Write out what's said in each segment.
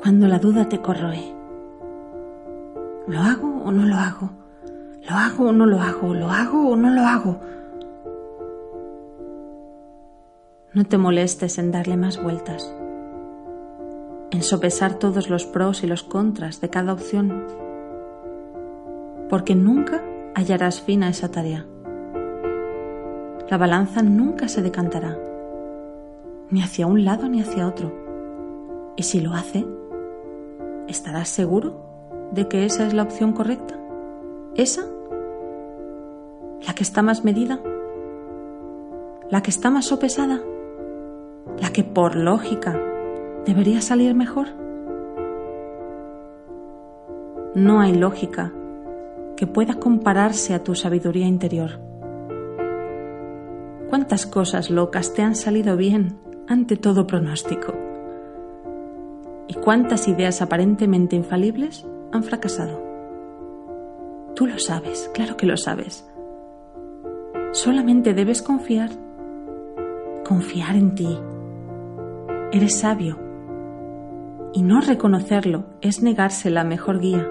Cuando la duda te corroe. ¿Lo hago o no lo hago? ¿Lo hago o no lo hago? ¿Lo hago o no lo hago? No te molestes en darle más vueltas, en sopesar todos los pros y los contras de cada opción, porque nunca hallarás fin a esa tarea. La balanza nunca se decantará, ni hacia un lado ni hacia otro, y si lo hace, ¿estarás seguro de que esa es la opción correcta? ¿Esa? ¿La que está más medida? ¿La que está más sopesada? ¿La que por lógica debería salir mejor? No hay lógica que pueda compararse a tu sabiduría interior. ¿Cuántas cosas locas te han salido bien ante todo pronóstico? ¿Y cuántas ideas aparentemente infalibles han fracasado? Tú lo sabes, claro que lo sabes. Solamente debes confiar, confiar en ti. Eres sabio. Y no reconocerlo es negarse la mejor guía.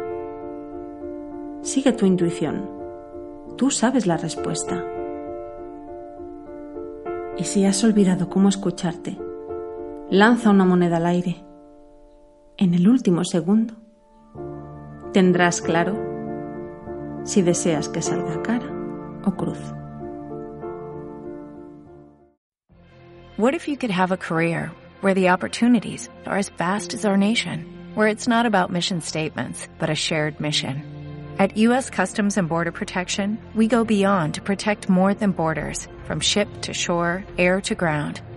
Sigue tu intuición. Tú sabes la respuesta. Y si has olvidado cómo escucharte, lanza una moneda al aire. En el último segundo, tendrás claro si deseas que salga cara o cruz. What if you could have a career where the opportunities are as vast as our nation, where it's not about mission statements, but a shared mission? At U.S. Customs and Border Protection, we go beyond to protect more than borders, from ship to shore, air to ground,